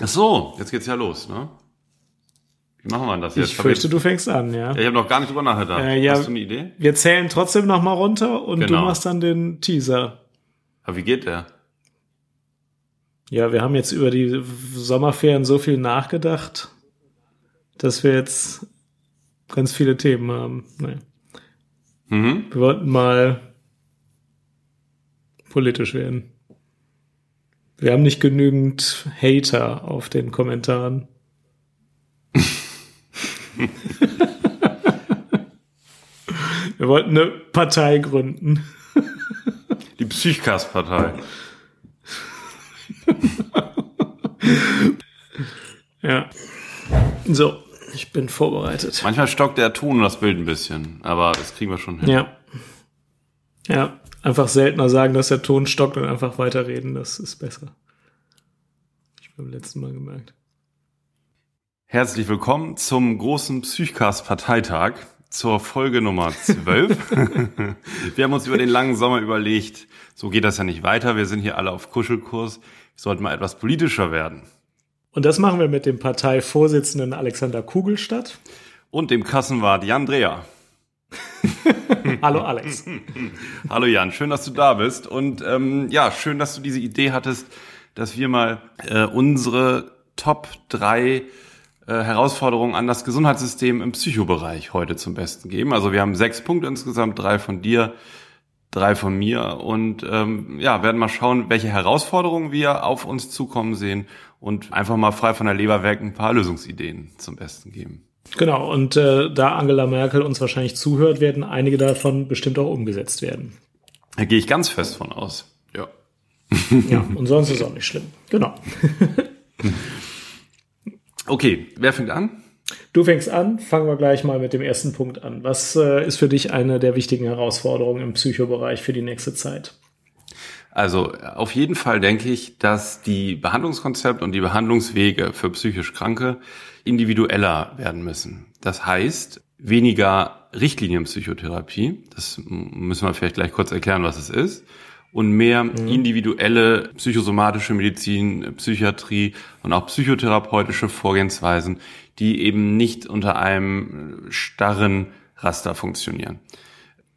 Ach so, jetzt geht's ja los, ne? Wie machen wir das jetzt? Ich fürchte, du fängst an, ja. ich habe noch gar nicht drüber nachgedacht. Äh, ja, Hast du eine Idee? Wir zählen trotzdem noch mal runter und Genau. du machst dann den Teaser. Aber wie geht der? Ja, wir haben jetzt über die Sommerferien so viel nachgedacht, dass wir jetzt ganz viele Themen haben. Nein. Mhm. Wir wollten mal politisch werden. Wir haben nicht genügend Hater auf den Kommentaren. Wir wollten eine Partei gründen. Die Psychcast-Partei. Ja. So, ich bin vorbereitet. Manchmal stockt der Ton und das Bild ein bisschen, aber das kriegen wir schon hin. Ja. Ja, einfach seltener sagen, dass der Ton stockt und einfach weiterreden, das ist besser. Ich beim letzten Mal gemerkt. Herzlich willkommen zum großen Psychcast-Parteitag zur Folge Nummer 12. wir haben uns über den langen Sommer überlegt, so geht das ja nicht weiter. Wir sind hier alle auf Kuschelkurs. Wir sollten mal etwas politischer werden. Und das machen wir mit dem Parteivorsitzenden Alexander Kugelstadt. Und dem Kassenwart Jan Dreher. Hallo Alex. Hallo Jan, schön, dass du da bist. Und ähm, ja, schön, dass du diese Idee hattest, dass wir mal äh, unsere Top 3 äh, Herausforderungen an das Gesundheitssystem im Psychobereich heute zum Besten geben. Also wir haben sechs Punkte insgesamt, drei von dir, drei von mir und ähm, ja, werden mal schauen, welche Herausforderungen wir auf uns zukommen sehen und einfach mal frei von der Leber weg ein paar Lösungsideen zum Besten geben. Genau, und äh, da Angela Merkel uns wahrscheinlich zuhört, werden einige davon bestimmt auch umgesetzt werden. Da gehe ich ganz fest von aus. Ja. Ja, und sonst ist auch nicht schlimm. Genau. Okay, wer fängt an? Du fängst an, fangen wir gleich mal mit dem ersten Punkt an. Was äh, ist für dich eine der wichtigen Herausforderungen im Psychobereich für die nächste Zeit? Also auf jeden Fall denke ich, dass die Behandlungskonzepte und die Behandlungswege für psychisch Kranke individueller werden müssen. Das heißt, weniger Richtlinienpsychotherapie, das müssen wir vielleicht gleich kurz erklären, was es ist, und mehr individuelle psychosomatische Medizin, Psychiatrie und auch psychotherapeutische Vorgehensweisen, die eben nicht unter einem starren Raster funktionieren.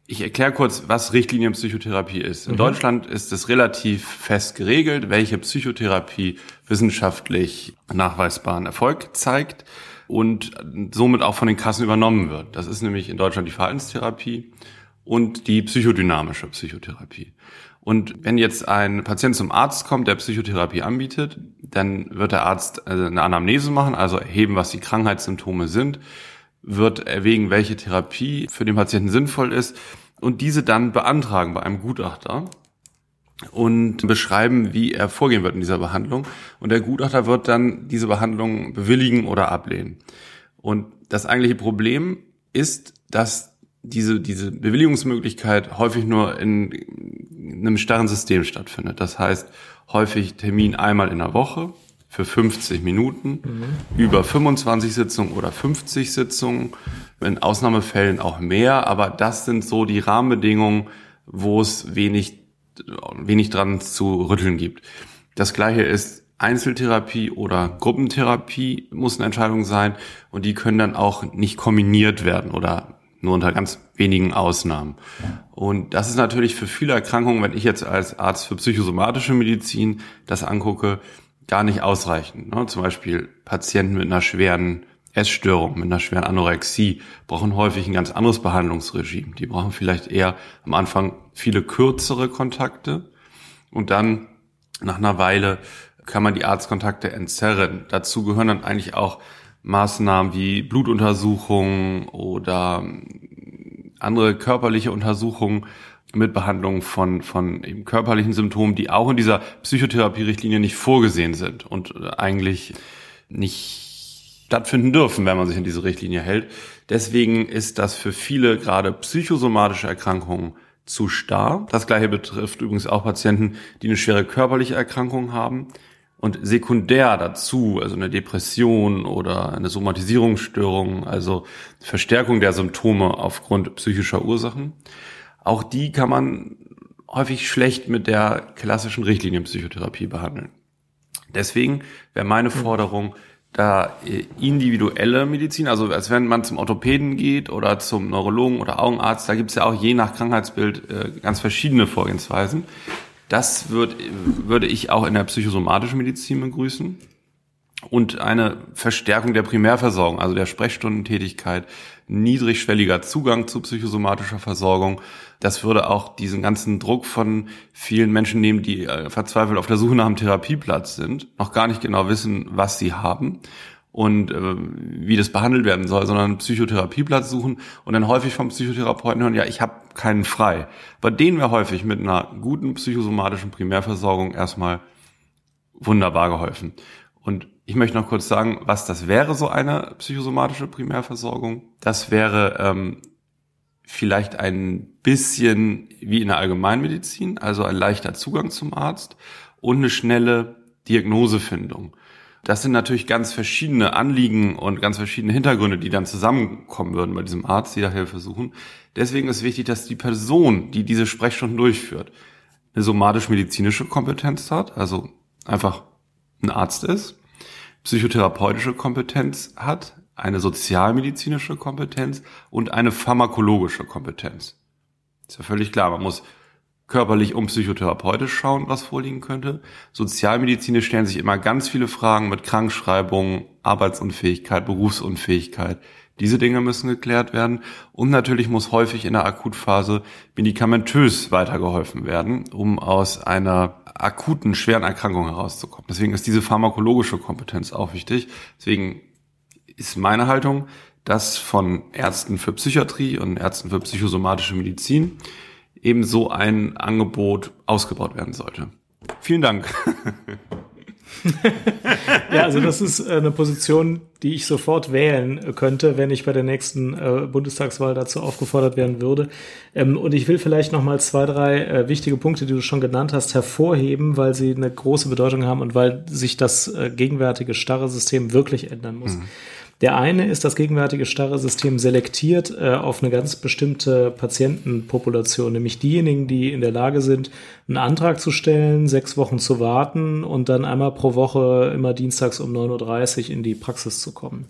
Ich erkläre kurz, was Richtlinienpsychotherapie ist. In Deutschland ist es relativ fest geregelt, welche Psychotherapie wissenschaftlich nachweisbaren Erfolg zeigt und somit auch von den Kassen übernommen wird. Das ist nämlich in Deutschland die Verhaltenstherapie und die psychodynamische Psychotherapie. Und wenn jetzt ein Patient zum Arzt kommt, der Psychotherapie anbietet, dann wird der Arzt äh, eine Anamnese machen, also erheben, was die Krankheitssymptome sind, wird erwägen, welche Therapie für den Patienten sinnvoll ist und diese dann beantragen bei einem Gutachter und beschreiben, wie er vorgehen wird in dieser Behandlung. Und der Gutachter wird dann diese Behandlung bewilligen oder ablehnen. Und das eigentliche Problem ist, dass diese, diese Bewilligungsmöglichkeit häufig nur in einem starren System stattfindet. Das heißt, häufig Termin einmal in der Woche für 50 Minuten, über 25 Sitzungen oder 50 Sitzungen, in Ausnahmefällen auch mehr, aber das sind so die Rahmenbedingungen, wo es wenig, wenig dran zu rütteln gibt. Das gleiche ist Einzeltherapie oder Gruppentherapie muss eine Entscheidung sein und die können dann auch nicht kombiniert werden oder nur unter ganz wenigen Ausnahmen. Und das ist natürlich für viele Erkrankungen, wenn ich jetzt als Arzt für psychosomatische Medizin das angucke, gar nicht ausreichend. Ne? Zum Beispiel Patienten mit einer schweren Essstörung, mit einer schweren Anorexie brauchen häufig ein ganz anderes Behandlungsregime. Die brauchen vielleicht eher am Anfang viele kürzere Kontakte und dann nach einer Weile kann man die Arztkontakte entzerren. Dazu gehören dann eigentlich auch Maßnahmen wie Blutuntersuchungen oder andere körperliche Untersuchungen mit Behandlung von, von eben körperlichen Symptomen, die auch in dieser Psychotherapie-Richtlinie nicht vorgesehen sind und eigentlich nicht stattfinden dürfen, wenn man sich in diese Richtlinie hält. Deswegen ist das für viele gerade psychosomatische Erkrankungen zu starr. Das gleiche betrifft übrigens auch Patienten, die eine schwere körperliche Erkrankung haben. Und sekundär dazu, also eine Depression oder eine Somatisierungsstörung, also Verstärkung der Symptome aufgrund psychischer Ursachen, auch die kann man häufig schlecht mit der klassischen Richtlinienpsychotherapie behandeln. Deswegen wäre meine Forderung, da äh, individuelle Medizin, also als wenn man zum Orthopäden geht oder zum Neurologen oder Augenarzt, da gibt es ja auch je nach Krankheitsbild äh, ganz verschiedene Vorgehensweisen. Das würd, würde ich auch in der psychosomatischen Medizin begrüßen. Und eine Verstärkung der Primärversorgung, also der Sprechstundentätigkeit, niedrigschwelliger Zugang zu psychosomatischer Versorgung. Das würde auch diesen ganzen Druck von vielen Menschen nehmen, die äh, verzweifelt auf der Suche nach einem Therapieplatz sind, noch gar nicht genau wissen, was sie haben und äh, wie das behandelt werden soll, sondern einen Psychotherapieplatz suchen und dann häufig vom Psychotherapeuten hören, ja, ich habe keinen frei. Bei denen wäre häufig mit einer guten psychosomatischen Primärversorgung erstmal wunderbar geholfen. Und ich möchte noch kurz sagen, was das wäre, so eine psychosomatische Primärversorgung. Das wäre ähm, vielleicht ein bisschen wie in der Allgemeinmedizin, also ein leichter Zugang zum Arzt und eine schnelle Diagnosefindung. Das sind natürlich ganz verschiedene Anliegen und ganz verschiedene Hintergründe, die dann zusammenkommen würden bei diesem Arzt, die da Hilfe suchen. Deswegen ist wichtig, dass die Person, die diese Sprechstunden durchführt, eine somatisch-medizinische Kompetenz hat, also einfach ein Arzt ist, psychotherapeutische Kompetenz hat, eine sozialmedizinische Kompetenz und eine pharmakologische Kompetenz. Ist ja völlig klar, man muss körperlich und psychotherapeutisch schauen, was vorliegen könnte. Sozialmedizinisch stellen sich immer ganz viele Fragen mit Krankschreibung, Arbeitsunfähigkeit, Berufsunfähigkeit. Diese Dinge müssen geklärt werden. Und natürlich muss häufig in der Akutphase medikamentös weitergeholfen werden, um aus einer akuten, schweren Erkrankung herauszukommen. Deswegen ist diese pharmakologische Kompetenz auch wichtig. Deswegen ist meine Haltung, dass von Ärzten für Psychiatrie und Ärzten für psychosomatische Medizin eben so ein Angebot ausgebaut werden sollte. Vielen Dank. ja, also das ist äh, eine Position, die ich sofort wählen könnte, wenn ich bei der nächsten äh, Bundestagswahl dazu aufgefordert werden würde. Ähm, und ich will vielleicht noch mal zwei, drei äh, wichtige Punkte, die du schon genannt hast, hervorheben, weil sie eine große Bedeutung haben und weil sich das äh, gegenwärtige starre System wirklich ändern muss. Mhm. Der eine ist, das gegenwärtige starre System selektiert äh, auf eine ganz bestimmte Patientenpopulation, nämlich diejenigen, die in der Lage sind, einen Antrag zu stellen, sechs Wochen zu warten und dann einmal pro Woche immer dienstags um 9.30 Uhr in die Praxis zu kommen.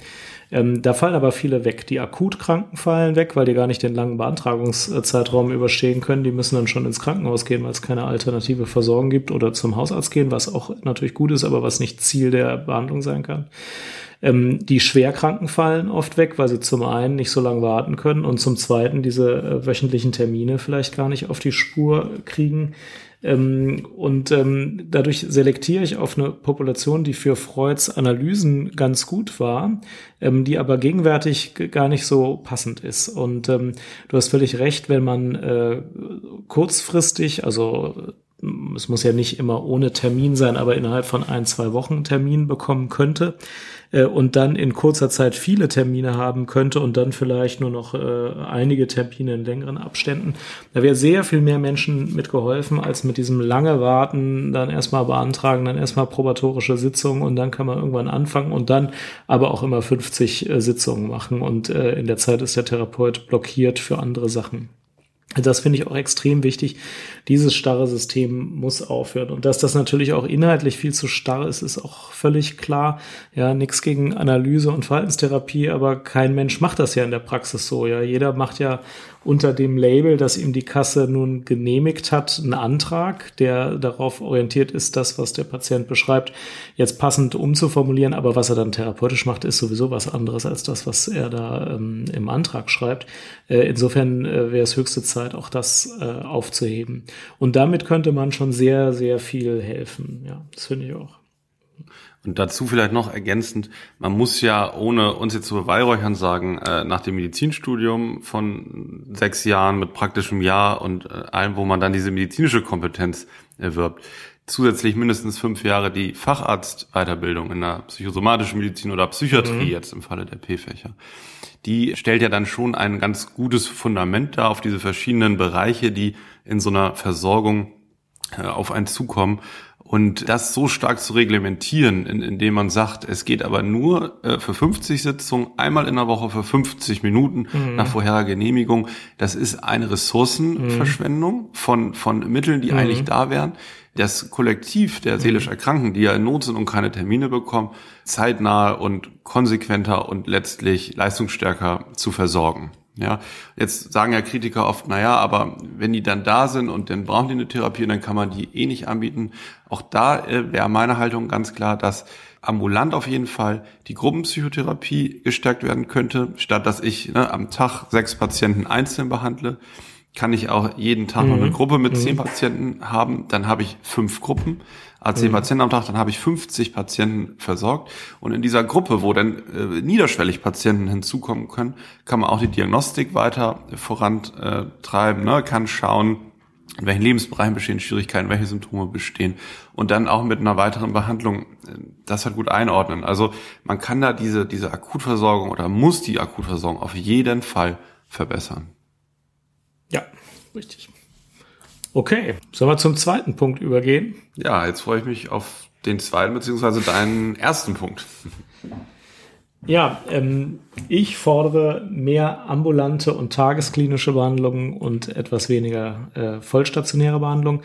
Ähm, da fallen aber viele weg. Die Akutkranken fallen weg, weil die gar nicht den langen Beantragungszeitraum überstehen können. Die müssen dann schon ins Krankenhaus gehen, weil es keine alternative Versorgung gibt oder zum Hausarzt gehen, was auch natürlich gut ist, aber was nicht Ziel der Behandlung sein kann. Ähm, die Schwerkranken fallen oft weg, weil sie zum einen nicht so lange warten können und zum zweiten diese äh, wöchentlichen Termine vielleicht gar nicht auf die Spur kriegen. Ähm, und ähm, dadurch selektiere ich auf eine Population, die für Freuds Analysen ganz gut war, ähm, die aber gegenwärtig gar nicht so passend ist. Und ähm, du hast völlig recht, wenn man äh, kurzfristig, also es muss ja nicht immer ohne Termin sein, aber innerhalb von ein, zwei Wochen Termin bekommen könnte, äh, und dann in kurzer Zeit viele Termine haben könnte und dann vielleicht nur noch äh, einige Termine in längeren Abständen. Da wäre sehr viel mehr Menschen mitgeholfen, als mit diesem lange Warten, dann erstmal beantragen, dann erstmal probatorische Sitzungen und dann kann man irgendwann anfangen und dann aber auch immer 50 äh, Sitzungen machen und äh, in der Zeit ist der Therapeut blockiert für andere Sachen. Das finde ich auch extrem wichtig. Dieses starre System muss aufhören. Und dass das natürlich auch inhaltlich viel zu starr ist, ist auch völlig klar. Ja, nichts gegen Analyse und Verhaltenstherapie, aber kein Mensch macht das ja in der Praxis so. Ja, jeder macht ja unter dem Label, dass ihm die Kasse nun genehmigt hat, einen Antrag, der darauf orientiert ist, das, was der Patient beschreibt, jetzt passend umzuformulieren. Aber was er dann therapeutisch macht, ist sowieso was anderes als das, was er da ähm, im Antrag schreibt. Äh, insofern äh, wäre es höchste Zeit, auch das äh, aufzuheben. Und damit könnte man schon sehr, sehr viel helfen. Ja, das finde ich auch. Und dazu vielleicht noch ergänzend, man muss ja, ohne uns jetzt zu beweihräuchern sagen, äh, nach dem Medizinstudium von sechs Jahren mit praktischem Jahr und äh, allem, wo man dann diese medizinische Kompetenz erwirbt, zusätzlich mindestens fünf Jahre die Facharztweiterbildung in der psychosomatischen Medizin oder Psychiatrie mhm. jetzt im Falle der P-Fächer. Die stellt ja dann schon ein ganz gutes Fundament da auf diese verschiedenen Bereiche, die in so einer Versorgung äh, auf einen zukommen Und das so stark zu reglementieren, in, indem man sagt, es geht aber nur äh, für 50 Sitzungen, einmal in der Woche für 50 Minuten mhm. nach vorheriger Genehmigung, das ist eine Ressourcenverschwendung mhm. von, von Mitteln, die mhm. eigentlich da wären. Das Kollektiv der seelisch mhm. Erkrankten, die ja in Not sind und keine Termine bekommen, zeitnah und konsequenter und letztlich leistungsstärker zu versorgen. Ja, jetzt sagen ja Kritiker oft, na ja, aber wenn die dann da sind und dann brauchen die eine Therapie, dann kann man die eh nicht anbieten. Auch da äh, wäre meine Haltung ganz klar, dass ambulant auf jeden Fall die Gruppenpsychotherapie gestärkt werden könnte, statt dass ich ne, am Tag sechs Patienten einzeln behandle kann ich auch jeden Tag mhm. noch eine mhm. Gruppe mit mhm. zehn Patienten haben, dann habe ich fünf Gruppen, also zehn mhm. Patienten am Tag, dann habe ich 50 Patienten versorgt. Und in dieser Gruppe, wo dann äh, niederschwellig Patienten hinzukommen können, kann man auch die Diagnostik weiter vorantreiben, ne? kann schauen, in welchen Lebensbereichen bestehen Schwierigkeiten, welche Symptome bestehen und dann auch mit einer weiteren Behandlung äh, das halt gut einordnen. Also man kann da diese, diese Akutversorgung oder muss die Akutversorgung auf jeden Fall verbessern. Ja, richtig. Okay, sollen wir zum zweiten Punkt übergehen? Ja, jetzt freue ich mich auf den zweiten beziehungsweise deinen ersten Punkt. Ja, ähm, ich fordere mehr ambulante und tagesklinische Behandlungen und etwas weniger äh, vollstationäre Behandlungen.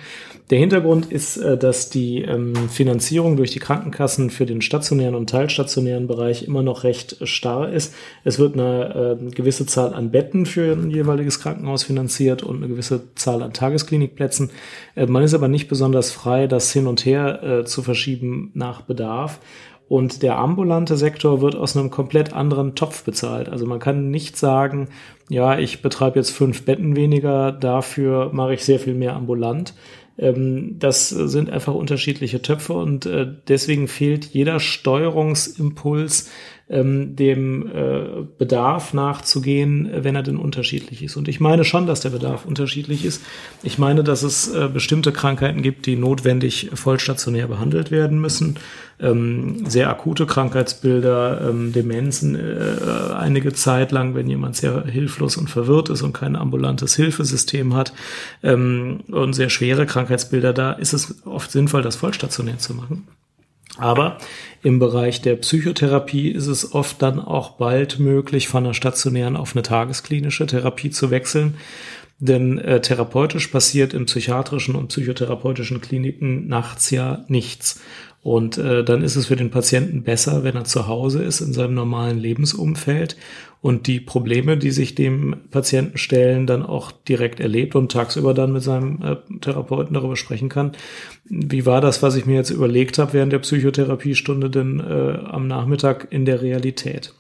Der Hintergrund ist, äh, dass die ähm, Finanzierung durch die Krankenkassen für den stationären und teilstationären Bereich immer noch recht starr ist. Es wird eine äh, gewisse Zahl an Betten für ein jeweiliges Krankenhaus finanziert und eine gewisse Zahl an Tagesklinikplätzen. Äh, man ist aber nicht besonders frei, das hin und her äh, zu verschieben nach Bedarf. Und der ambulante Sektor wird aus einem komplett anderen Topf bezahlt. Also man kann nicht sagen, ja, ich betreibe jetzt fünf Betten weniger, dafür mache ich sehr viel mehr ambulant. Ähm, das sind einfach unterschiedliche Töpfe und äh, deswegen fehlt jeder Steuerungsimpuls, ähm, dem äh, Bedarf nachzugehen, wenn er denn unterschiedlich ist. Und ich meine schon, dass der Bedarf unterschiedlich ist. Ich meine, dass es äh, bestimmte Krankheiten gibt, die notwendig vollstationär behandelt werden müssen. Ähm, sehr akute Krankheitsbilder, ähm, Demenzen äh, einige Zeit lang, wenn jemand sehr hilflos und verwirrt ist und kein ambulantes Hilfesystem hat ähm, und sehr schwere Krankheitsbilder, da ist es oft sinnvoll, das vollstationär zu machen. Aber im Bereich der Psychotherapie ist es oft dann auch bald möglich, von einer stationären auf eine tagesklinische Therapie zu wechseln. Denn äh, therapeutisch passiert in psychiatrischen und psychotherapeutischen Kliniken nachts ja nichts. Und äh, dann ist es für den Patienten besser, wenn er zu Hause ist in seinem normalen Lebensumfeld und die Probleme, die sich dem Patienten stellen, dann auch direkt erlebt und tagsüber dann mit seinem äh, Therapeuten darüber sprechen kann. Wie war das, was ich mir jetzt überlegt habe während der Psychotherapiestunde denn äh, am Nachmittag in der Realität?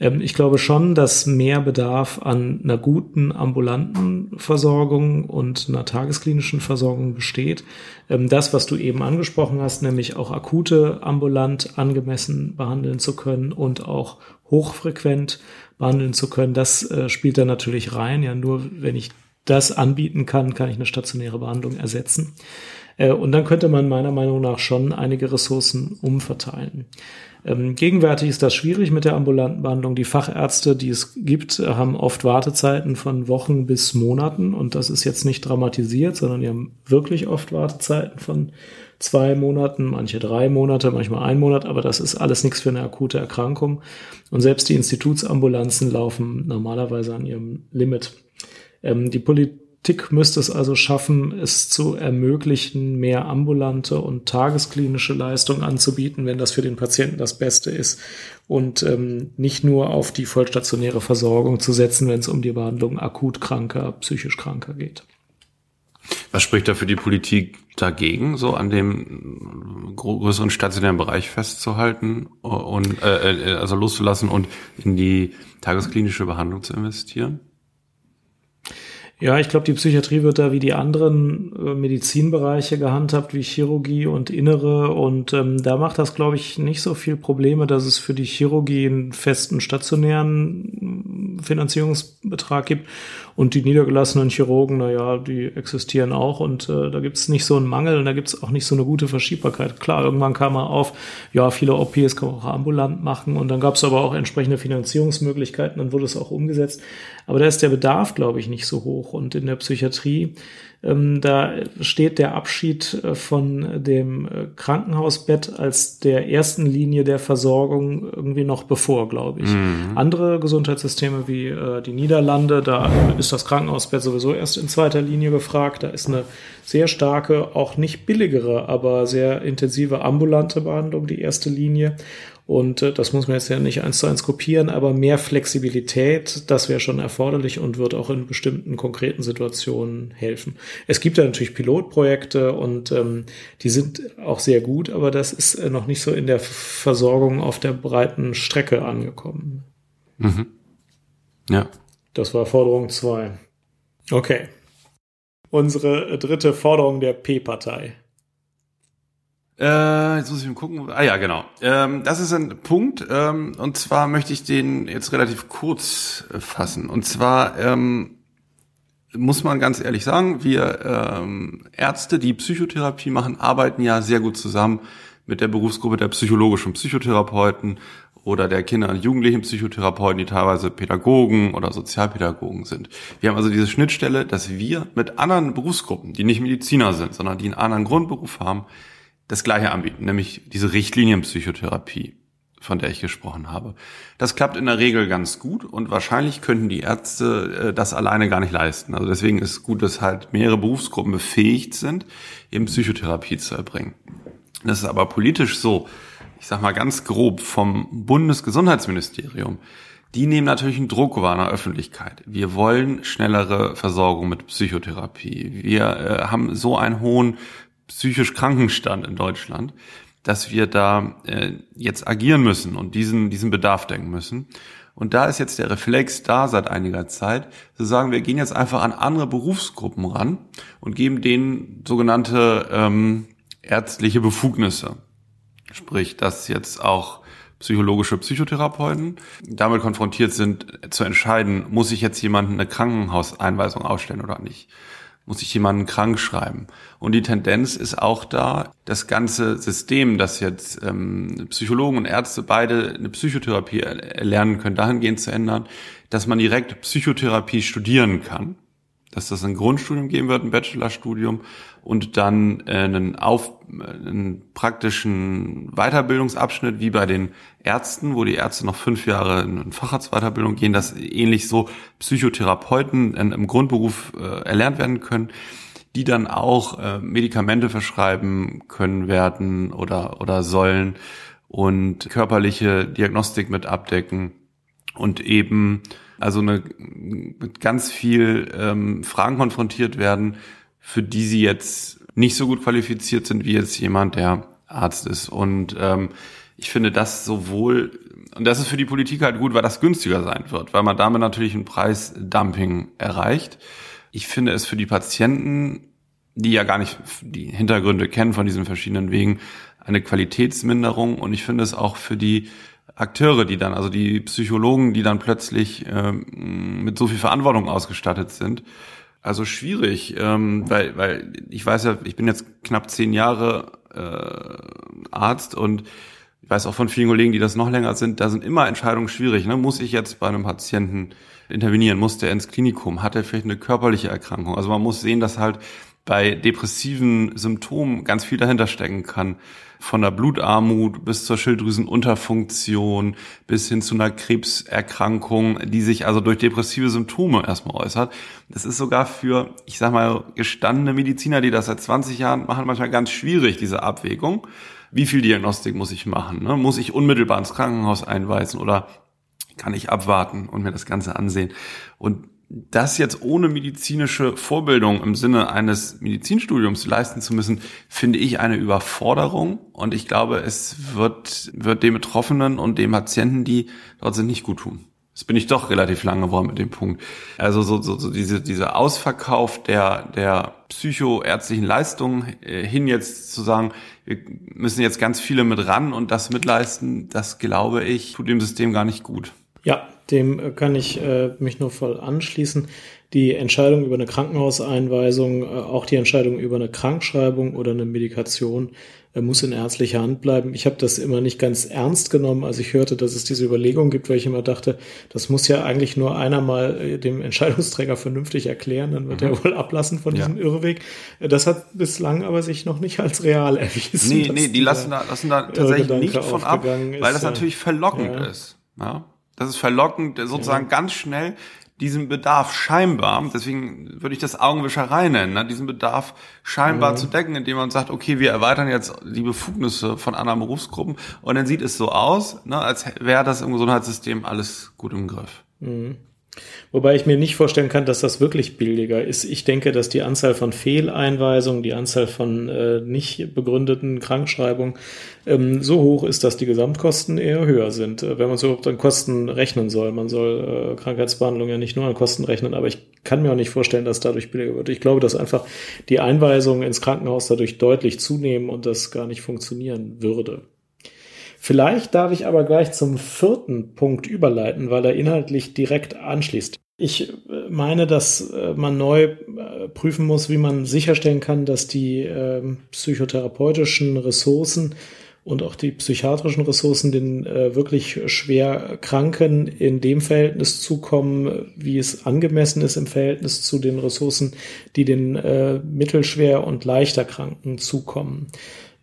Ähm, ich glaube schon, dass mehr Bedarf an einer guten ambulanten Versorgung und einer tagesklinischen Versorgung besteht. Ähm, das, was du eben angesprochen hast, nämlich auch akute ambulant angemessen behandeln zu können und auch hochfrequent behandeln zu können, das äh, spielt da natürlich rein. Ja, nur wenn ich das anbieten kann, kann ich eine stationäre Behandlung ersetzen. Äh, und dann könnte man meiner Meinung nach schon einige Ressourcen umverteilen. Ähm, gegenwärtig ist das schwierig mit der ambulanten Behandlung. Die Fachärzte, die es gibt, haben oft Wartezeiten von Wochen bis Monaten und das ist jetzt nicht dramatisiert, sondern die haben wirklich oft Wartezeiten von zwei Monaten, manche drei Monate, manchmal ein Monat, aber das ist alles nichts für eine akute Erkrankung. Und selbst die Institutsambulanzen laufen normalerweise an ihrem Limit. Ähm, die Politik müsste es also schaffen, es zu ermöglichen, mehr ambulante und tagesklinische Leistungen anzubieten, wenn das für den Patienten das Beste ist. Und ähm, nicht nur auf die vollstationäre Versorgung zu setzen, wenn es um die Behandlung akut kranker, psychisch kranker geht. Was spricht da für die Politik dagegen, so an dem größeren stationären Bereich festzuhalten und äh, äh, also loszulassen und in die tagesklinische Behandlung zu investieren? Ja, ich glaube, die Psychiatrie wird da wie die anderen äh, Medizinbereiche gehandhabt, wie Chirurgie und Innere. Und ähm, da macht das, glaube ich, nicht so viel Probleme, dass es für die Chirurgie einen festen stationären Finanzierungsbetrag gibt Und die niedergelassenen Chirurgen, naja, die existieren auch und äh, da gibt es nicht so einen Mangel und da gibt es auch nicht so eine gute Verschiebbarkeit. Klar, irgendwann kam man auf, ja, viele OPs kann man auch ambulant machen und dann gab es aber auch entsprechende Finanzierungsmöglichkeiten, dann wurde es auch umgesetzt. Aber da ist der Bedarf, glaube ich, nicht so hoch. Und in der Psychiatrie ähm, da steht der Abschied äh, von dem äh, Krankenhausbett als der ersten Linie der Versorgung irgendwie noch bevor, glaube ich. Mhm. Andere Gesundheitssysteme wie äh, die Niederlande, da ist das Krankenhausbett sowieso erst in zweiter Linie gefragt. Da ist eine sehr starke, auch nicht billigere, aber sehr intensive ambulante Behandlung die erste Linie. Und äh, das muss man jetzt ja nicht eins zu eins kopieren, aber mehr Flexibilität, das wäre schon erforderlich und wird auch in bestimmten konkreten Situationen helfen. Es gibt da natürlich Pilotprojekte und ähm, die sind auch sehr gut, aber das ist äh, noch nicht so in der Versorgung auf der breiten Strecke angekommen. Mhm. Ja. Das war Forderung zwei. Okay. Unsere dritte Forderung der P-Partei. Äh, jetzt muss ich mal gucken. Ah ja, genau. Ähm, das ist ein Punkt. Ähm, und zwar möchte ich den jetzt relativ kurz fassen. Und zwar ähm, muss man ganz ehrlich sagen, wir ähm, Ärzte, die Psychotherapie machen, arbeiten ja sehr gut zusammen mit der Berufsgruppe der psychologischen Psychotherapeuten oder der Kinder- und Jugendlichen Psychotherapeuten, die teilweise Pädagogen oder Sozialpädagogen sind. Wir haben also diese Schnittstelle, dass wir mit anderen Berufsgruppen, die nicht Mediziner sind, sondern die einen anderen Grundberuf haben, das Gleiche anbieten, nämlich diese Richtlinienpsychotherapie, von der ich gesprochen habe. Das klappt in der Regel ganz gut und wahrscheinlich könnten die Ärzte äh, das alleine gar nicht leisten. Also deswegen ist es gut, dass halt mehrere Berufsgruppen befähigt sind, eben Psychotherapie zu erbringen. Das ist aber politisch so, ich sag mal ganz grob, vom Bundesgesundheitsministerium. Die nehmen natürlich einen Druck wahr in der Öffentlichkeit. Wir wollen schnellere Versorgung mit Psychotherapie. Wir äh, haben so einen hohen psychisch Krankenstand in Deutschland, dass wir da äh, jetzt agieren müssen und diesen, diesen Bedarf denken müssen. Und da ist jetzt der Reflex da seit einiger Zeit, zu sagen, wir gehen jetzt einfach an andere Berufsgruppen ran und geben denen sogenannte ähm, ärztliche Befugnisse. Sprich, dass jetzt auch psychologische Psychotherapeuten damit konfrontiert sind, zu entscheiden, muss ich jetzt jemanden eine Krankenhauseinweisung ausstellen oder nicht muss ich jemanden krank schreiben. Und die Tendenz ist auch da, das ganze System, das jetzt ähm, Psychologen und Ärzte beide eine Psychotherapie erlernen können, dahingehend zu ändern, dass man direkt Psychotherapie studieren kann dass das ein Grundstudium geben wird, ein Bachelorstudium und dann äh, einen, auf, einen praktischen Weiterbildungsabschnitt wie bei den Ärzten, wo die Ärzte noch fünf Jahre in Facharztweiterbildung gehen, dass ähnlich so Psychotherapeuten im Grundberuf äh, erlernt werden können, die dann auch äh, Medikamente verschreiben können werden oder, oder sollen und körperliche Diagnostik mit abdecken und eben also eine, mit ganz viel ähm, Fragen konfrontiert werden, für die sie jetzt nicht so gut qualifiziert sind wie jetzt jemand, der Arzt ist. Und ähm, ich finde das sowohl, und das ist für die Politik halt gut, weil das günstiger sein wird, weil man damit natürlich ein Preisdumping erreicht. Ich finde es für die Patienten, die ja gar nicht die Hintergründe kennen von diesen verschiedenen Wegen, eine Qualitätsminderung. Und ich finde es auch für die Akteure, die dann, also die Psychologen, die dann plötzlich ähm, mit so viel Verantwortung ausgestattet sind. Also schwierig, ähm, weil, weil ich weiß ja, ich bin jetzt knapp zehn Jahre äh, Arzt und ich weiß auch von vielen Kollegen, die das noch länger sind, da sind immer Entscheidungen schwierig. Ne? Muss ich jetzt bei einem Patienten intervenieren? Muss der ins Klinikum? Hat er vielleicht eine körperliche Erkrankung? Also man muss sehen, dass halt bei depressiven Symptomen ganz viel dahinter stecken kann. Von der Blutarmut bis zur Schilddrüsenunterfunktion bis hin zu einer Krebserkrankung, die sich also durch depressive Symptome erstmal äußert. Das ist sogar für, ich sag mal, gestandene Mediziner, die das seit 20 Jahren machen, manchmal ganz schwierig, diese Abwägung. Wie viel Diagnostik muss ich machen? Ne? Muss ich unmittelbar ins Krankenhaus einweisen oder kann ich abwarten und mir das Ganze ansehen? Und das jetzt ohne medizinische Vorbildung im Sinne eines Medizinstudiums leisten zu müssen, finde ich eine Überforderung. Und ich glaube, es wird, wird dem Betroffenen und den Patienten, die dort sind, nicht gut tun. Das bin ich doch relativ lange geworden mit dem Punkt. Also so, so, so diese, diese Ausverkauf der, der psychoärztlichen Leistungen äh, hin jetzt zu sagen, wir müssen jetzt ganz viele mit ran und das mitleisten, das glaube ich, tut dem System gar nicht gut. Ja, dem kann ich äh, mich nur voll anschließen. die Entscheidung über eine Krankenhauseinweisung, äh, auch die Entscheidung über eine Krankschreibung oder eine Medikation äh, muss in ärztlicher Hand bleiben. Ich habe das immer nicht ganz ernst genommen, als ich hörte, dass es diese Überlegung gibt, weil ich immer dachte, das muss ja eigentlich nur einer mal äh, dem Entscheidungsträger vernünftig erklären, dann wird mhm. er wohl ablassen von ja. diesem Irrweg. Das hat bislang aber sich noch nicht als real erwiesen. Nee, nee, die lassen da, lassen da tatsächlich nicht von ab, weil das natürlich verlockend ja. ist. Ja? Das ist verlockend, sozusagen ja. ganz schnell diesen Bedarf scheinbar, deswegen würde ich das Augenwischerei nennen, ne, diesen Bedarf scheinbar mhm. zu decken, indem man sagt, okay, wir erweitern jetzt die Befugnisse von anderen Berufsgruppen und dann sieht es so aus, ne, als wäre das im Gesundheitssystem alles gut im Griff. Mhm. Wobei ich mir nicht vorstellen kann, dass das wirklich billiger ist. Ich denke, dass die Anzahl von Fehleinweisungen, die Anzahl von äh, nicht begründeten Krankschreibungen ähm, so hoch ist, dass die Gesamtkosten eher höher sind. Äh, wenn man so überhaupt an Kosten rechnen soll. Man soll äh, Krankheitsbehandlung ja nicht nur an Kosten rechnen, aber ich kann mir auch nicht vorstellen, dass dadurch billiger wird. Ich glaube, dass einfach die Einweisungen ins Krankenhaus dadurch deutlich zunehmen und das gar nicht funktionieren würde. Vielleicht darf ich aber gleich zum vierten Punkt überleiten, weil er inhaltlich direkt anschließt. Ich äh, meine, dass äh, man neu äh, prüfen muss, wie man sicherstellen kann, dass die ähm, psychotherapeutischen Ressourcen und auch die psychiatrischen Ressourcen den wirklich schwer Kranken in dem Verhältnis zukommen, wie es angemessen ist im Verhältnis zu den Ressourcen, die den mittelschwer und leichter Kranken zukommen.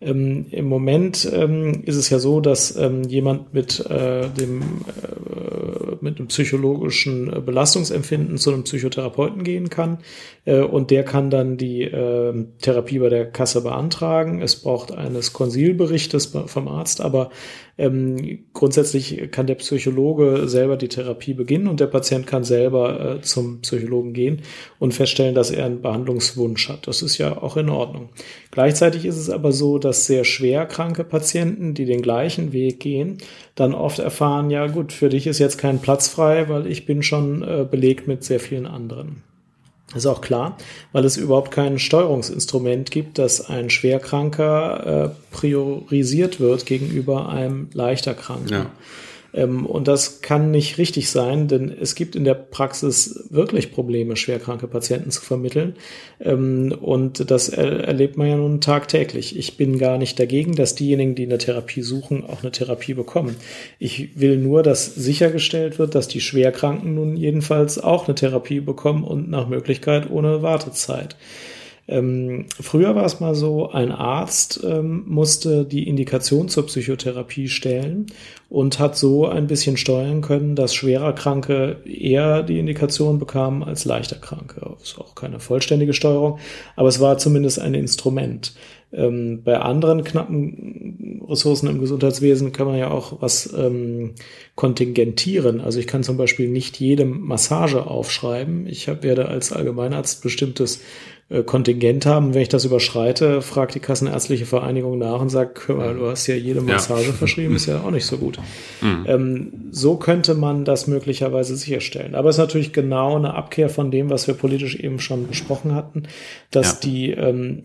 Ähm, Im Moment ähm, ist es ja so, dass ähm, jemand mit äh, dem äh, mit einem psychologischen äh, Belastungsempfinden zu einem Psychotherapeuten gehen kann äh, und der kann dann die äh, Therapie bei der Kasse beantragen. Es braucht eines Konsilberichtes vom Arzt, aber ähm, grundsätzlich kann der Psychologe selber die Therapie beginnen und der Patient kann selber äh, zum Psychologen gehen und feststellen, dass er einen Behandlungswunsch hat. Das ist ja auch in Ordnung. Gleichzeitig ist es aber so, dass sehr schwer kranke Patienten, die den gleichen Weg gehen, dann oft erfahren, ja gut, für dich ist jetzt kein Platz frei, weil ich bin schon äh, belegt mit sehr vielen anderen. Das ist auch klar, weil es überhaupt kein Steuerungsinstrument gibt, dass ein Schwerkranker äh, priorisiert wird gegenüber einem leichter Kranken. Ja. Ähm, und das kann nicht richtig sein, denn es gibt in der Praxis wirklich Probleme, schwerkranke Patienten zu vermitteln. Ähm, und das erlebt man ja nun tagtäglich. Ich bin gar nicht dagegen, dass diejenigen, die eine Therapie suchen, auch eine Therapie bekommen. Ich will nur, dass sichergestellt wird, dass die Schwerkranken nun jedenfalls auch eine Therapie bekommen und nach Möglichkeit ohne Wartezeit. Ähm, früher war es mal so, ein Arzt ähm, musste die Indikation zur Psychotherapie stellen und hat so ein bisschen steuern können, dass schwerer Kranke eher die Indikation bekamen als leichter Kranke. Das ist auch keine vollständige Steuerung, aber es war zumindest ein Instrument. Ähm, bei anderen knappen Ressourcen im Gesundheitswesen kann man ja auch was ähm, kontingentieren. Also ich kann zum Beispiel nicht jedem Massage aufschreiben. Ich hab, werde als Allgemeinarzt bestimmtes äh, Kontingent haben. Wenn ich das überschreite, fragt die Kassenärztliche Vereinigung nach und sagt, hör mal, du hast ja jede Massage ja. verschrieben, ist ja auch nicht so gut. Mhm. Ähm, so könnte man das möglicherweise sicherstellen. Aber es ist natürlich genau eine Abkehr von dem, was wir politisch eben schon besprochen hatten, dass ja. die ähm,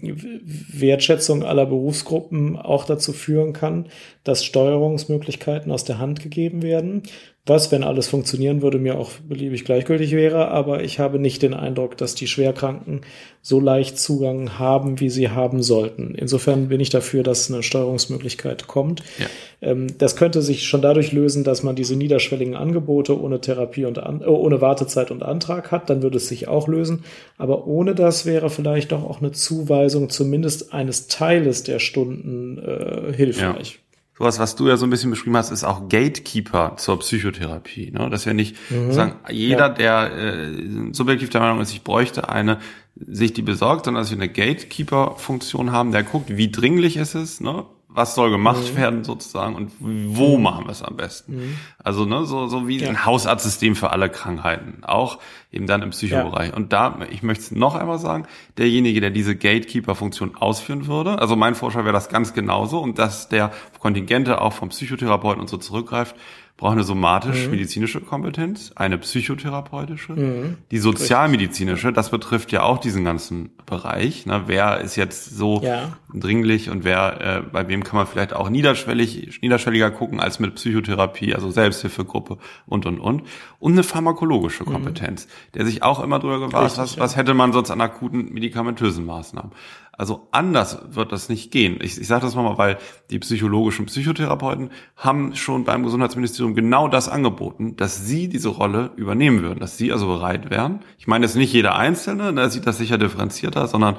Wertschätzung aller Berufsgruppen auch dazu führen kann, dass Steuerungsmöglichkeiten aus der Hand gegeben werden was, wenn alles funktionieren würde, mir auch beliebig gleichgültig wäre. Aber ich habe nicht den Eindruck, dass die Schwerkranken so leicht Zugang haben, wie sie haben sollten. Insofern bin ich dafür, dass eine Steuerungsmöglichkeit kommt. Ja. Ähm, das könnte sich schon dadurch lösen, dass man diese niederschwelligen Angebote ohne Therapie und an, äh, ohne Wartezeit und Antrag hat. Dann würde es sich auch lösen. Aber ohne das wäre vielleicht doch auch eine Zuweisung zumindest eines Teiles der Stunden äh, hilfreich. Ja sowas, was du ja so ein bisschen beschrieben hast, ist auch Gatekeeper zur Psychotherapie. Ne? Dass ja nicht mhm. sagen, jeder, ja. der äh, subjektiv der Meinung ist, ich bräuchte eine, sich die besorgt, sondern dass wir eine Gatekeeper-Funktion haben, der guckt, wie dringlich ist es, ne? Was soll gemacht mhm. werden sozusagen und wo mhm. machen wir es am besten. Mhm. Also ne, so, so wie ja. ein Hausarztsystem für alle Krankheiten, auch eben dann im Psychobereich. Ja. Und da, ich möchte es noch einmal sagen, derjenige, der diese Gatekeeper-Funktion ausführen würde, also mein Vorschlag wäre das ganz genauso und dass der Kontingente auch vom Psychotherapeuten und so zurückgreift, braucht eine somatisch-medizinische Kompetenz, eine psychotherapeutische, mhm. die sozialmedizinische, das betrifft ja auch diesen ganzen Bereich. Ne? Wer ist jetzt so ja. dringlich und wer, äh, bei wem kann man vielleicht auch niederschwellig, niederschwelliger gucken als mit Psychotherapie, also Selbsthilfegruppe und, und, und. Und eine pharmakologische mhm. Kompetenz, mhm. der sich auch immer drüber gewahrt, was, was hätte man sonst an akuten medikamentösen Maßnahmen. Also anders wird das nicht gehen. Ich, ich sage das nochmal, weil die psychologischen Psychotherapeuten haben schon beim Gesundheitsministerium genau das angeboten, dass sie diese Rolle übernehmen würden, dass sie also bereit wären. Ich meine jetzt nicht jeder Einzelne, da sieht das sicher differenzierter, sondern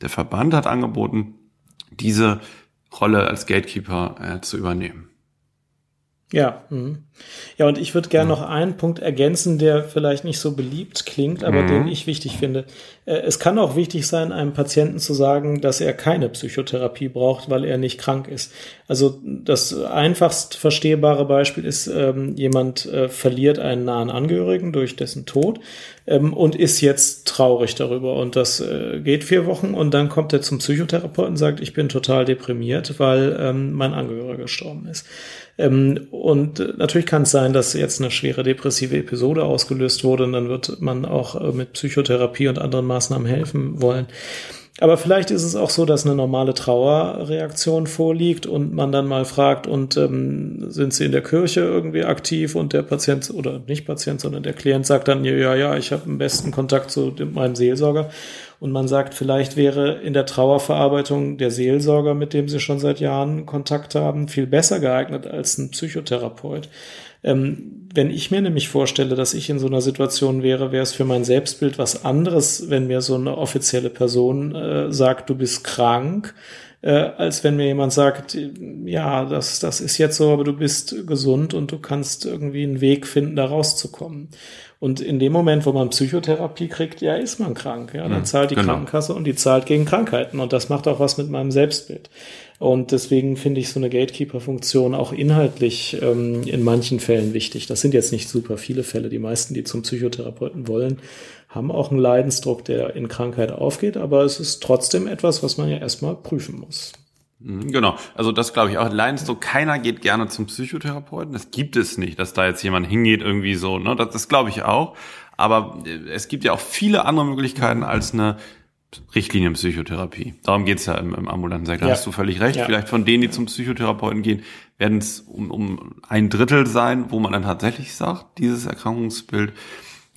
der Verband hat angeboten, diese Rolle als Gatekeeper äh, zu übernehmen. Ja, mh. ja, und ich würde gerne mhm. noch einen Punkt ergänzen, der vielleicht nicht so beliebt klingt, aber mhm. den ich wichtig finde. Äh, es kann auch wichtig sein, einem Patienten zu sagen, dass er keine Psychotherapie braucht, weil er nicht krank ist. Also das einfachst verstehbare Beispiel ist, ähm, jemand äh, verliert einen nahen Angehörigen durch dessen Tod ähm, und ist jetzt traurig darüber. Und das äh, geht vier Wochen und dann kommt er zum Psychotherapeuten und sagt, ich bin total deprimiert, weil ähm, mein Angehöriger gestorben ist. Ähm, und natürlich kann es sein, dass jetzt eine schwere depressive Episode ausgelöst wurde und dann wird man auch äh, mit Psychotherapie und anderen Maßnahmen helfen wollen. Aber vielleicht ist es auch so, dass eine normale Trauerreaktion vorliegt und man dann mal fragt, und ähm, sind Sie in der Kirche irgendwie aktiv? Und der Patient oder nicht Patient, sondern der Klient sagt dann, ja, ja, ich habe am besten Kontakt zu meinem Seelsorger. Und man sagt, vielleicht wäre in der Trauerverarbeitung der Seelsorger, mit dem Sie schon seit Jahren Kontakt haben, viel besser geeignet als ein Psychotherapeut. Ähm, wenn ich mir nämlich vorstelle, dass ich in so einer Situation wäre, wäre es für mein Selbstbild was anderes, wenn mir so eine offizielle Person äh, sagt, du bist krank, äh, als wenn mir jemand sagt, ja, das, das ist jetzt so, aber du bist gesund und du kannst irgendwie einen Weg finden, da rauszukommen. Und in dem Moment, wo man Psychotherapie kriegt, ja, ist man krank. Ja, dann zahlt die genau. Krankenkasse und die zahlt gegen Krankheiten. Und das macht auch was mit meinem Selbstbild. Und deswegen finde ich so eine Gatekeeper-Funktion auch inhaltlich ähm, in manchen Fällen wichtig. Das sind jetzt nicht super viele Fälle. Die meisten, die zum Psychotherapeuten wollen, haben auch einen Leidensdruck, der in Krankheit aufgeht. Aber es ist trotzdem etwas, was man ja erstmal prüfen muss. Mhm, genau, also das glaube ich auch. Leidensdruck, keiner geht gerne zum Psychotherapeuten. Das gibt es nicht, dass da jetzt jemand hingeht irgendwie so. Ne? Das, das glaube ich auch. Aber äh, es gibt ja auch viele andere Möglichkeiten als eine Richtlinienpsychotherapie. Darum geht's ja im, im ambulanten Sektor. Ja. Hast du völlig recht. Ja. Vielleicht von denen, die zum Psychotherapeuten gehen, werden es um, um ein Drittel sein, wo man dann tatsächlich sagt, dieses Erkrankungsbild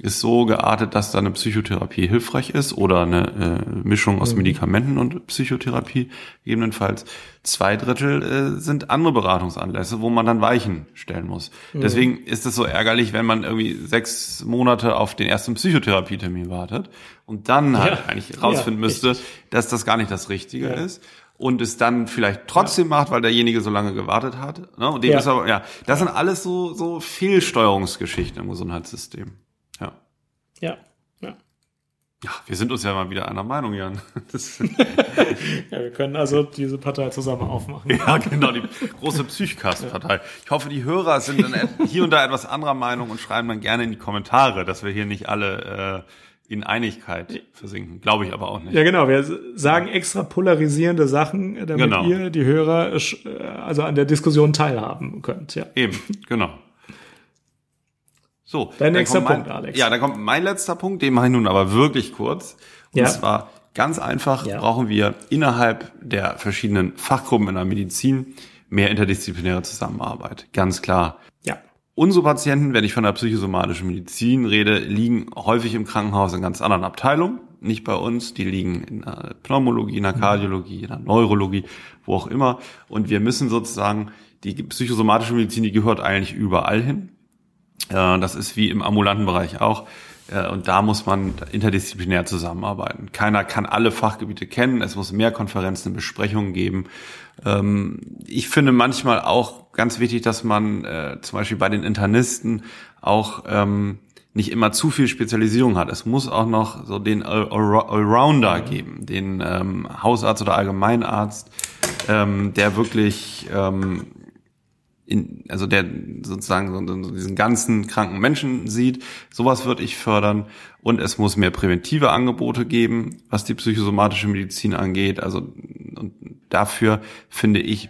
ist so geartet, dass da eine Psychotherapie hilfreich ist oder eine äh, Mischung aus mhm. Medikamenten und Psychotherapie gegebenenfalls. Zwei Drittel äh, sind andere Beratungsanlässe, wo man dann Weichen stellen muss. Mhm. Deswegen ist es so ärgerlich, wenn man irgendwie sechs Monate auf den ersten Psychotherapietermin wartet und dann halt ja. eigentlich rausfinden ja, müsste, dass das gar nicht das Richtige ja. ist und es dann vielleicht trotzdem ja. macht, weil derjenige so lange gewartet hat. Ne? Und dem ja. ist aber, ja, das sind alles so, so Fehlsteuerungsgeschichten im Gesundheitssystem. Ja, ja. Ja, wir sind uns ja mal wieder einer Meinung, Jan. ja, wir können also diese Partei zusammen aufmachen. Ja, genau, die große Psychcast-Partei. Ich hoffe, die Hörer sind dann hier und da etwas anderer Meinung und schreiben dann gerne in die Kommentare, dass wir hier nicht alle äh, in Einigkeit versinken. Glaube ich aber auch nicht. Ja, genau. Wir sagen extra polarisierende Sachen, damit genau. ihr, die Hörer, äh, also an der Diskussion teilhaben könnt. Ja. Eben, genau. So, dein nächster mein, Punkt, Alex. Ja, dann kommt mein letzter Punkt, den mache ich nun aber wirklich kurz. Und ja. zwar ganz einfach ja. brauchen wir innerhalb der verschiedenen Fachgruppen in der Medizin mehr interdisziplinäre Zusammenarbeit. Ganz klar. Ja. Unsere Patienten, wenn ich von der psychosomatischen Medizin rede, liegen häufig im Krankenhaus in ganz anderen Abteilungen. Nicht bei uns. Die liegen in der Pneumologie, in der Kardiologie, in der Neurologie, wo auch immer. Und wir müssen sozusagen, die psychosomatische Medizin, die gehört eigentlich überall hin. Das ist wie im ambulanten Bereich auch. Und da muss man interdisziplinär zusammenarbeiten. Keiner kann alle Fachgebiete kennen. Es muss mehr Konferenzen, Besprechungen geben. Ähm, ich finde manchmal auch ganz wichtig, dass man äh, zum Beispiel bei den Internisten auch ähm, nicht immer zu viel Spezialisierung hat. Es muss auch noch so den Allrounder geben, den ähm, Hausarzt oder Allgemeinarzt, der wirklich in, also der sozusagen so diesen ganzen kranken Menschen sieht. Sowas würde ich fördern. Und es muss mehr präventive Angebote geben, was die psychosomatische Medizin angeht. Also und dafür finde ich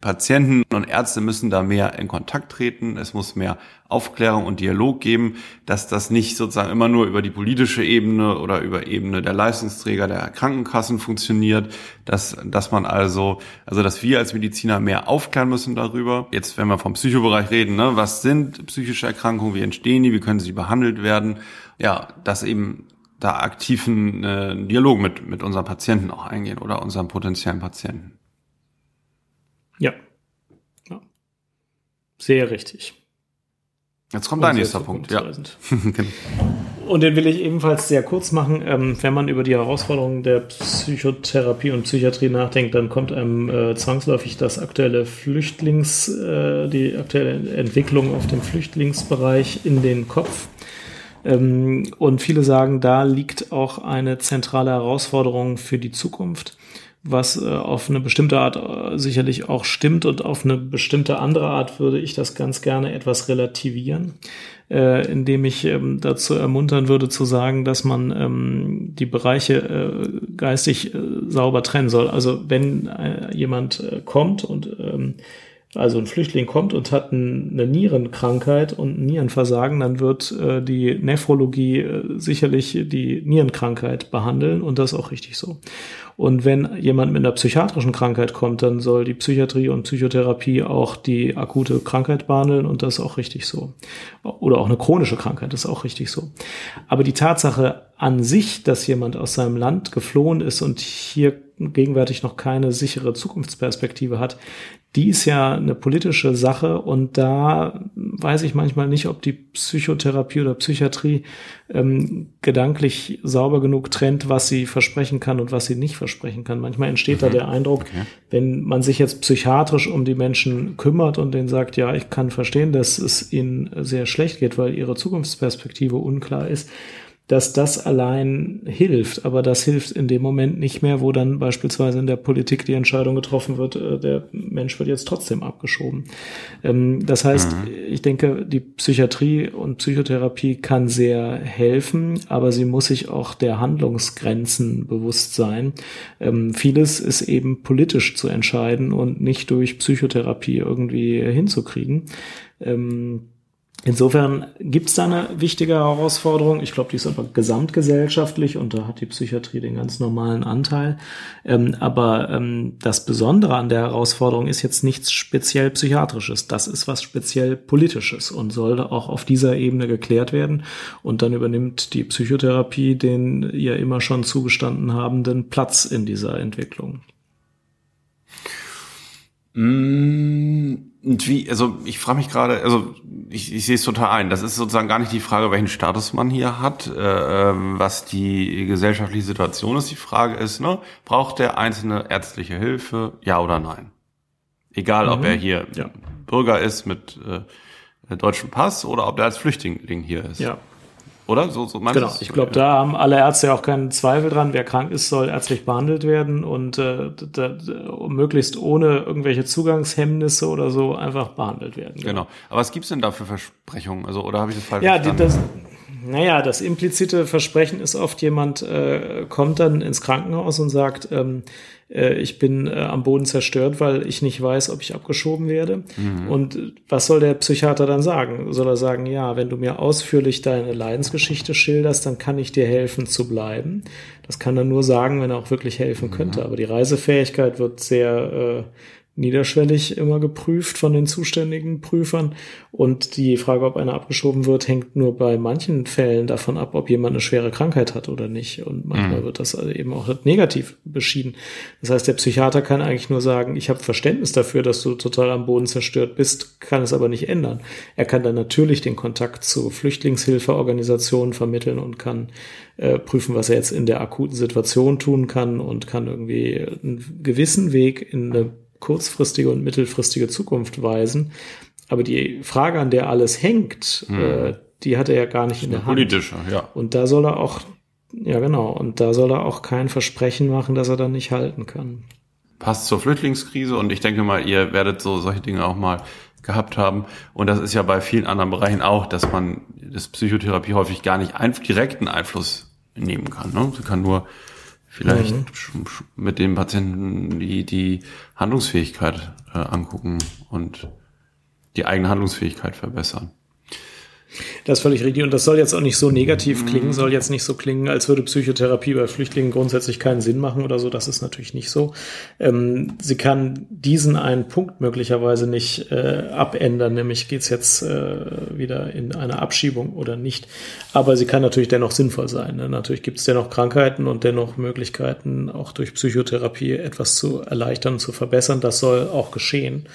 Patienten und Ärzte müssen da mehr in Kontakt treten. Es muss mehr Aufklärung und Dialog geben, dass das nicht sozusagen immer nur über die politische Ebene oder über Ebene der Leistungsträger der Krankenkassen funktioniert, dass, dass man also, also dass wir als Mediziner mehr aufklären müssen darüber. Jetzt, wenn wir vom Psychobereich reden, ne, was sind psychische Erkrankungen, wie entstehen die, wie können sie behandelt werden? Ja, dass eben da aktiven äh, Dialog mit, mit unseren Patienten auch eingehen oder unseren potenziellen Patienten. Ja. ja. Sehr richtig. Jetzt kommt dein nächster Punkt. Ja. genau. Und den will ich ebenfalls sehr kurz machen. Ähm, wenn man über die Herausforderungen der Psychotherapie und Psychiatrie nachdenkt, dann kommt einem äh, zwangsläufig das aktuelle Flüchtlings, äh, die aktuelle Entwicklung auf dem Flüchtlingsbereich in den Kopf. Ähm, und viele sagen, da liegt auch eine zentrale Herausforderung für die Zukunft was äh, auf eine bestimmte Art äh, sicherlich auch stimmt und auf eine bestimmte andere Art würde ich das ganz gerne etwas relativieren, äh, indem ich ähm, dazu ermuntern würde zu sagen, dass man ähm, die Bereiche äh, geistig äh, sauber trennen soll. Also wenn äh, jemand kommt und ähm, also ein Flüchtling kommt und hat eine Nierenkrankheit und Nierenversagen, dann wird äh, die Nephrologie äh, sicherlich die Nierenkrankheit behandeln und das auch richtig so. Und wenn jemand mit einer psychiatrischen Krankheit kommt, dann soll die Psychiatrie und Psychotherapie auch die akute Krankheit behandeln und das ist auch richtig so. Oder auch eine chronische Krankheit, das ist auch richtig so. Aber die Tatsache an sich, dass jemand aus seinem Land geflohen ist und hier gegenwärtig noch keine sichere Zukunftsperspektive hat, die ist ja eine politische Sache und da weiß ich manchmal nicht, ob die Psychotherapie oder Psychiatrie ähm, gedanklich sauber genug trennt, was sie versprechen kann und was sie nicht versprechen kann. Manchmal entsteht mhm. da der Eindruck, okay. wenn man sich jetzt psychiatrisch um die Menschen kümmert und denen sagt, ja, ich kann verstehen, dass es ihnen sehr schlecht geht, weil ihre Zukunftsperspektive unklar ist, dass das allein hilft, aber das hilft in dem Moment nicht mehr, wo dann beispielsweise in der Politik die Entscheidung getroffen wird, äh, der Mensch wird jetzt trotzdem abgeschoben. Ähm, das heißt, mhm. ich denke, die Psychiatrie und Psychotherapie kann sehr helfen, aber sie muss sich auch der Handlungsgrenzen bewusst sein. Ähm, vieles ist eben politisch zu entscheiden und nicht durch Psychotherapie irgendwie hinzukriegen. Ähm, Insofern gibt es da eine wichtige Herausforderung. Ich glaube, die ist aber gesamtgesellschaftlich und da hat die Psychiatrie den ganz normalen Anteil. Ähm, aber ähm, das Besondere an der Herausforderung ist jetzt nichts speziell Psychiatrisches. Das ist was speziell Politisches und sollte auch auf dieser Ebene geklärt werden. Und dann übernimmt die Psychotherapie den ihr immer schon zugestanden habenden Platz in dieser Entwicklung. Mmh und wie, also ich frage mich gerade, also ich, ich sehe es total ein. Das ist sozusagen gar nicht die Frage, welchen Status man hier hat, äh, ähm, was die gesellschaftliche Situation ist. Die Frage ist, ne, braucht der Einzelne ärztliche Hilfe, ja oder nein? Egal, mhm. ob er hier ja. Bürger ist mit äh, deutschem Pass oder ob er als Flüchtling hier ist. Ja. Oder? So, so genau, ich glaube, da haben alle Ärzte auch keinen Zweifel dran. Wer krank ist, soll ärztlich behandelt werden und äh, da, da, möglichst ohne irgendwelche Zugangshemmnisse oder so einfach behandelt werden. Genau. genau. Aber was gibt's denn da für Versprechungen? Also, oder habe ich das falsch ja, verstanden? Ja, naja, das implizite Versprechen ist oft, jemand äh, kommt dann ins Krankenhaus und sagt, ähm, äh, ich bin äh, am Boden zerstört, weil ich nicht weiß, ob ich abgeschoben werde. Mhm. Und was soll der Psychiater dann sagen? Soll er sagen, ja, wenn du mir ausführlich deine Leidensgeschichte schilderst, dann kann ich dir helfen zu bleiben. Das kann er nur sagen, wenn er auch wirklich helfen mhm. könnte. Aber die Reisefähigkeit wird sehr äh, niederschwellig immer geprüft von den zuständigen Prüfern. Und die Frage, ob einer abgeschoben wird, hängt nur bei manchen Fällen davon ab, ob jemand eine schwere Krankheit hat oder nicht. Und manchmal mhm. wird das also eben auch negativ beschieden. Das heißt, der Psychiater kann eigentlich nur sagen, ich habe Verständnis dafür, dass du total am Boden zerstört bist, kann es aber nicht ändern. Er kann dann natürlich den Kontakt zu Flüchtlingshilfeorganisationen vermitteln und kann äh, prüfen, was er jetzt in der akuten Situation tun kann und kann irgendwie einen gewissen Weg in eine kurzfristige und mittelfristige Zukunft weisen. Aber die Frage, an der alles hängt, hm. äh, die hat er ja gar nicht in der Hand. Politische, ja. Und da soll er auch, ja genau, und da soll er auch kein Versprechen machen, dass er dann nicht halten kann. Passt zur Flüchtlingskrise und ich denke mal, ihr werdet so solche Dinge auch mal gehabt haben. Und das ist ja bei vielen anderen Bereichen auch, dass man das Psychotherapie häufig gar nicht direkten Einfluss nehmen kann. Ne? Sie kann nur vielleicht mhm. mit den Patienten die, die Handlungsfähigkeit äh, angucken und die eigene Handlungsfähigkeit verbessern. Das ist völlig richtig. Und das soll jetzt auch nicht so negativ klingen, soll jetzt nicht so klingen, als würde Psychotherapie bei Flüchtlingen grundsätzlich keinen Sinn machen oder so. Das ist natürlich nicht so. Ähm, sie kann diesen einen Punkt möglicherweise nicht äh, abändern, nämlich geht's jetzt äh, wieder in eine Abschiebung oder nicht. Aber sie kann natürlich dennoch sinnvoll sein. Ne? Natürlich gibt's dennoch Krankheiten und dennoch Möglichkeiten, auch durch Psychotherapie etwas zu erleichtern, zu verbessern. Das soll auch geschehen.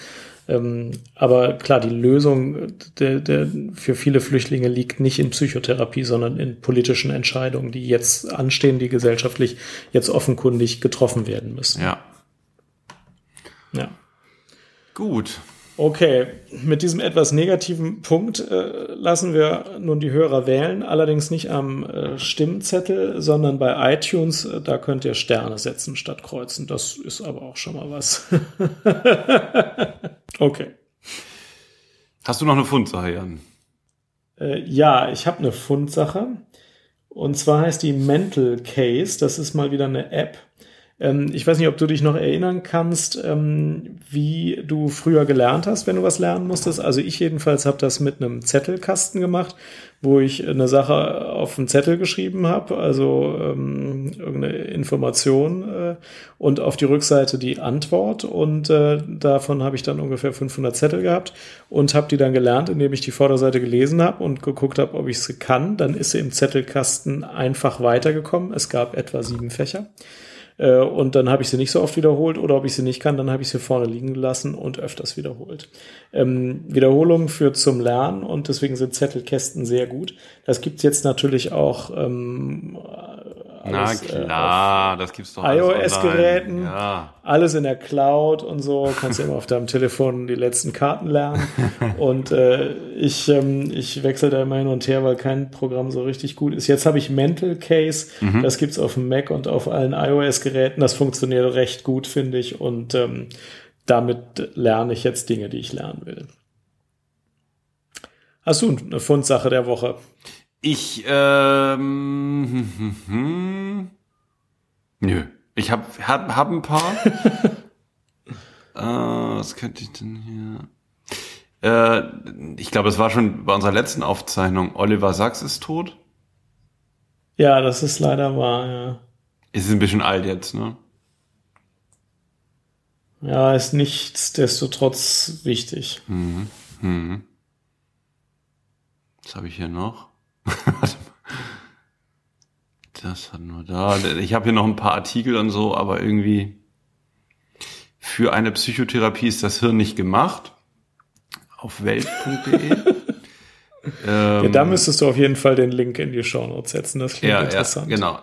Ähm, aber klar, die Lösung der, der für viele Flüchtlinge liegt nicht in Psychotherapie, sondern in politischen Entscheidungen, die jetzt anstehen, die gesellschaftlich jetzt offenkundig getroffen werden müssen. Ja. Ja. Gut. Okay, mit diesem etwas negativen Punkt äh, lassen wir nun die Hörer wählen, allerdings nicht am äh, Stimmzettel, sondern bei iTunes. Äh, da könnt ihr Sterne setzen statt kreuzen. Das ist aber auch schon mal was. okay. Hast du noch eine Fundsache, Jan? Äh, ja, ich habe eine Fundsache. Und zwar heißt die Mental Case. Das ist mal wieder eine App ähm, ich weiß nicht, ob du dich noch erinnern kannst, ähm, wie du früher gelernt hast, wenn du was lernen musstest. Also ich jedenfalls habe das mit einem Zettelkasten gemacht, wo ich eine Sache auf einen Zettel geschrieben habe, also ähm, irgendeine Information äh, und auf die Rückseite die Antwort. Und äh, davon habe ich dann ungefähr 500 Zettel gehabt und habe die dann gelernt, indem ich die Vorderseite gelesen habe und geguckt habe, ob ich es kann. Dann ist sie im Zettelkasten einfach weitergekommen. Es gab etwa sieben Fächer. Äh, und dann habe ich sie nicht so oft wiederholt oder ob ich sie nicht kann, dann habe ich sie vorne liegen gelassen und öfters wiederholt. Ähm, Wiederholung führt zum Lernen und deswegen sind Zettelkästen sehr gut. Das gibt's jetzt natürlich auch ähm, alles, Na äh, klar, äh, das gibt's doch iOS-Geräten, ja. alles in der Cloud und so. Kannst du immer auf deinem Telefon die letzten Karten lernen. und äh, ich, ähm, ich wechsle da immer hin und her, weil kein Programm so richtig gut ist. Jetzt habe ich Mental Case, mhm. das gibt's auf dem Mac und auf allen iOS-Geräten. Das funktioniert recht gut, finde ich. Und ähm, damit lerne ich jetzt Dinge, die ich lernen will. Hast du eine Fundsache der Woche? Ich, ähm, hm, hm, hm. nö. Ich hab, hab, hab ein paar. äh, was könnte ich denn hier? Äh, ich glaube, es war schon bei unserer letzten Aufzeichnung. Oliver Sachs ist tot. Ja, das ist leider wahr, ja. Ist ein bisschen alt jetzt, ne? Ja, ist nichtsdestotrotz wichtig. Mhm. Mhm. Was habe ich hier noch? Das hat nur da. Ich habe hier noch ein paar Artikel und so, aber irgendwie für eine Psychotherapie ist das Hirn nicht gemacht. Auf welt.de. ähm, ja, da müsstest du auf jeden Fall den Link in die Show Notes setzen. Das klingt ja, interessant. Ja, genau.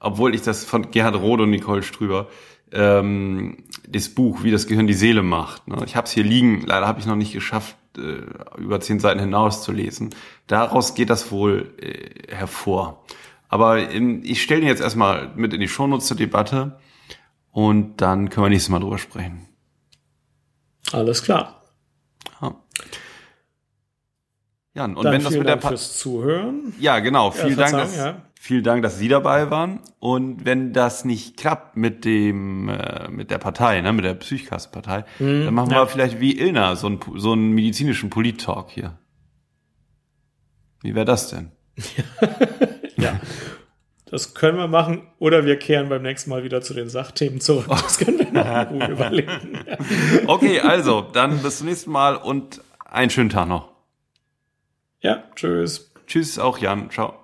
Obwohl ich das von Gerhard Roth und Nicole Strüber ähm, das Buch, wie das Gehirn die Seele macht. Ne? Ich habe es hier liegen, leider habe ich noch nicht geschafft, äh, über zehn Seiten hinaus zu lesen. Daraus geht das wohl äh, hervor. Aber in, ich stelle ihn jetzt erstmal mit in die Shownotes zur Debatte und dann können wir nächstes Mal drüber sprechen. Alles klar. Ja. Jan, und dann wenn das mit Dank der pa fürs Zuhören. Ja, genau. Vielen ja, Dank. Dass, ja. Vielen Dank, dass Sie dabei waren. Und wenn das nicht klappt mit dem, äh, mit der Partei, ne, mit der Psychkast-Partei, mhm, dann machen ja. wir vielleicht wie Ilna so einen, so einen medizinischen Polit-Talk hier. Wie wäre das denn? ja. Das können wir machen. Oder wir kehren beim nächsten Mal wieder zu den Sachthemen zurück. Das können wir noch gut überlegen. okay, also, dann bis zum nächsten Mal und einen schönen Tag noch. Ja, tschüss. Tschüss auch Jan. Ciao.